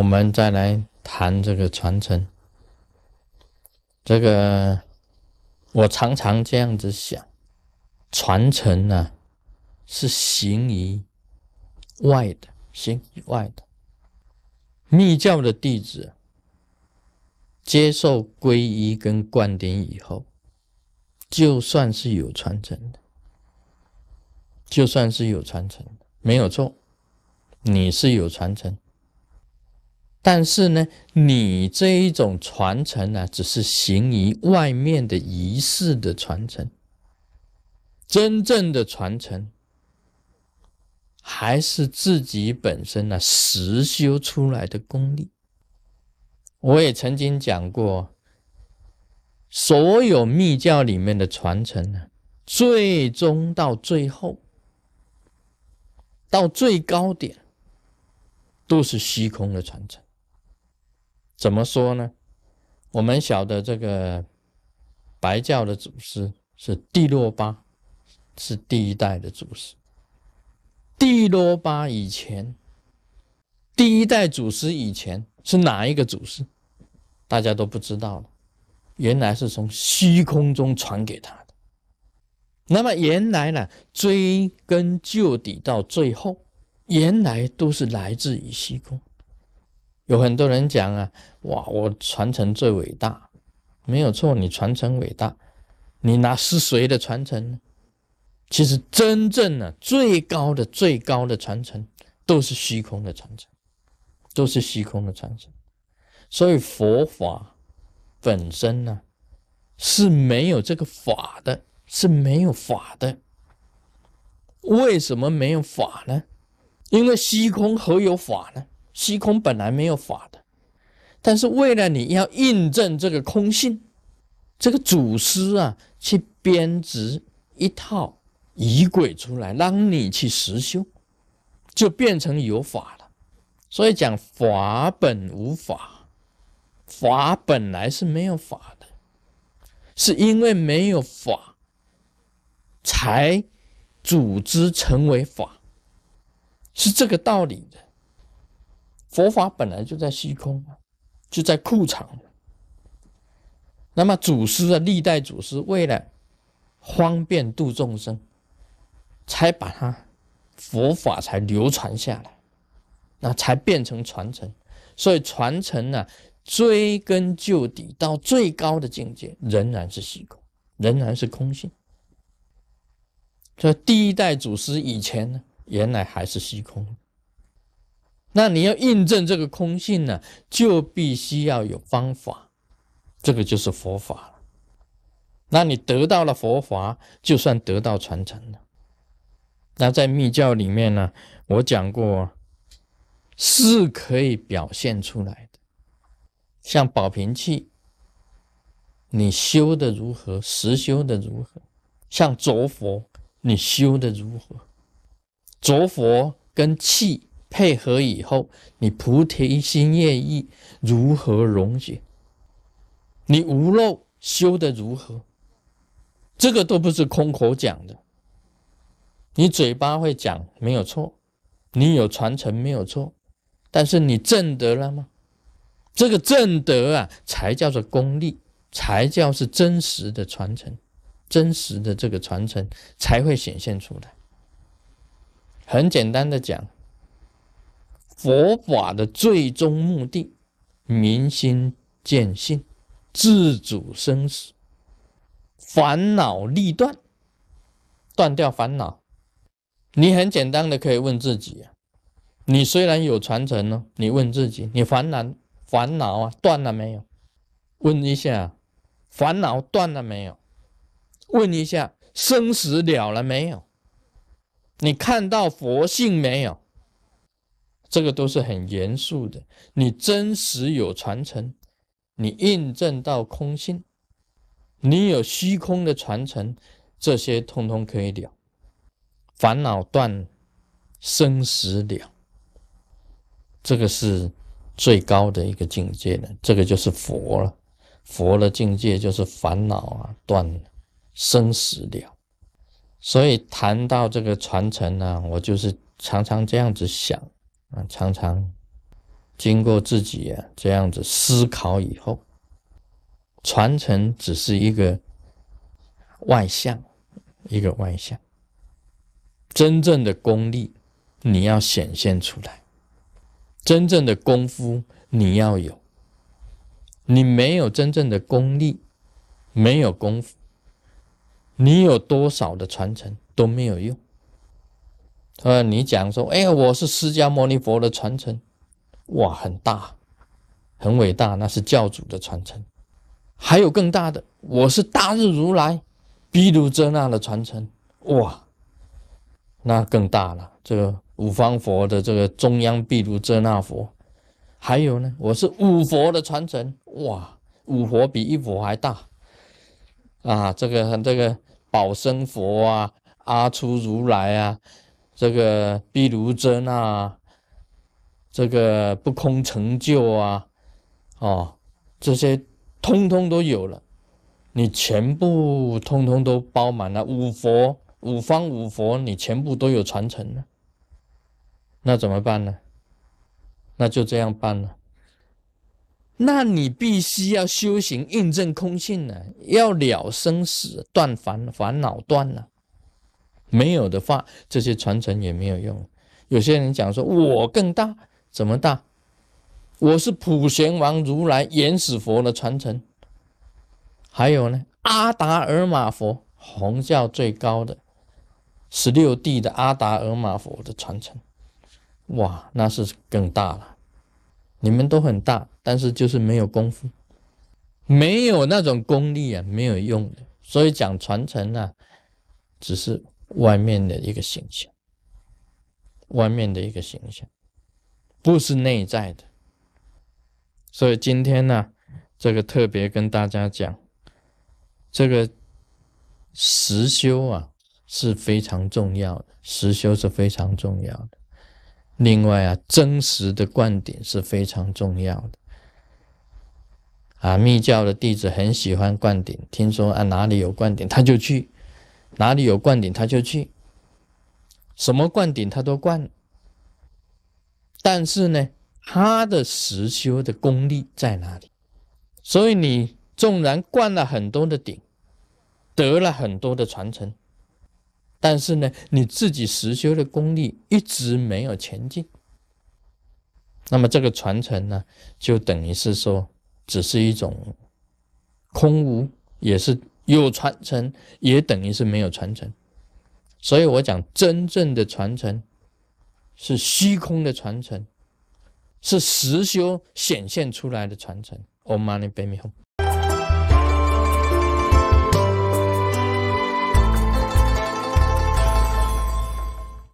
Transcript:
我们再来谈这个传承。这个我常常这样子想，传承呢是行于外的，行于外的。密教的弟子接受皈依跟灌顶以后，就算是有传承的，就算是有传承的，没有错，你是有传承。但是呢，你这一种传承呢，只是行于外面的仪式的传承，真正的传承还是自己本身呢实修出来的功力。我也曾经讲过，所有密教里面的传承呢，最终到最后，到最高点，都是虚空的传承。怎么说呢？我们晓得这个白教的祖师是帝洛巴，是第一代的祖师。帝洛巴以前，第一代祖师以前是哪一个祖师？大家都不知道了。原来是从虚空中传给他的。那么原来呢，追根究底到最后，原来都是来自于虚空。有很多人讲啊，哇，我传承最伟大，没有错，你传承伟大，你拿是谁的传承呢？其实真正的最高的最高的传承，都是虚空的传承，都是虚空的传承。所以佛法本身呢是没有这个法的，是没有法的。为什么没有法呢？因为虚空何有法呢？虚空本来没有法的，但是为了你要印证这个空性，这个祖师啊，去编织一套仪轨出来，让你去实修，就变成有法了。所以讲法本无法，法本来是没有法的，是因为没有法，才组织成为法，是这个道理的。佛法本来就在虚空就在库藏。那么祖师啊，历代祖师为了方便度众生，才把它佛法才流传下来，那才变成传承。所以传承呢，追根究底到最高的境界，仍然是虚空，仍然是空性。这第一代祖师以前呢，原来还是虚空。那你要印证这个空性呢，就必须要有方法，这个就是佛法了。那你得到了佛法，就算得到传承了。那在密教里面呢，我讲过，是可以表现出来的。像宝瓶器，你修的如何，实修的如何？像着佛，你修的如何？着佛跟器。配合以后，你菩提心业意如何溶解？你无漏修的如何？这个都不是空口讲的。你嘴巴会讲没有错，你有传承没有错，但是你证得了吗？这个证得啊，才叫做功力，才叫是真实的传承，真实的这个传承才会显现出来。很简单的讲。佛法的最终目的，明心见性，自主生死，烦恼立断，断掉烦恼。你很简单的可以问自己啊，你虽然有传承呢，你问自己，你烦恼烦恼啊断了没有？问一下，烦恼断了没有？问一下，生死了了没有？你看到佛性没有？这个都是很严肃的。你真实有传承，你印证到空性，你有虚空的传承，这些通通可以了。烦恼断，生死了，这个是最高的一个境界了。这个就是佛了。佛的境界就是烦恼啊断，生死了。所以谈到这个传承呢，我就是常常这样子想。啊，常常经过自己啊这样子思考以后，传承只是一个外向，一个外向。真正的功力你要显现出来，真正的功夫你要有。你没有真正的功力，没有功夫，你有多少的传承都没有用。呃，你讲说，哎呀，我是释迦牟尼佛的传承。哇，很大，很伟大，那是教主的传承。还有更大的，我是大日如来毗卢遮那的传承。哇，那更大了。这个五方佛的这个中央毗卢遮那佛，还有呢，我是五佛的传承。哇，五佛比一佛还大啊！这个这个宝生佛啊，阿初如来啊，这个毗卢遮那。这个不空成就啊，哦，这些通通都有了，你全部通通都包满了五佛五方五佛，你全部都有传承了，那怎么办呢？那就这样办了。那你必须要修行印证空性呢，要了生死，断烦烦恼断了，没有的话，这些传承也没有用。有些人讲说，我更大。怎么大？我是普贤王如来原始佛的传承，还有呢，阿达尔玛佛，红教最高的十六地的阿达尔玛佛的传承，哇，那是更大了。你们都很大，但是就是没有功夫，没有那种功力啊，没有用的。所以讲传承呢，只是外面的一个形象，外面的一个形象。不是内在的，所以今天呢，这个特别跟大家讲，这个实修啊是非常重要的，实修是非常重要的。另外啊，真实的灌顶是非常重要的。啊，密教的弟子很喜欢灌顶，听说啊哪里有灌顶他就去，哪里有灌顶他就去，什么灌顶他都灌。但是呢，他的实修的功力在哪里？所以你纵然灌了很多的顶，得了很多的传承，但是呢，你自己实修的功力一直没有前进，那么这个传承呢，就等于是说，只是一种空无，也是有传承，也等于是没有传承。所以我讲真正的传承。是虚空的传承，是实修显现出来的传承。Om Mani Padme Hum。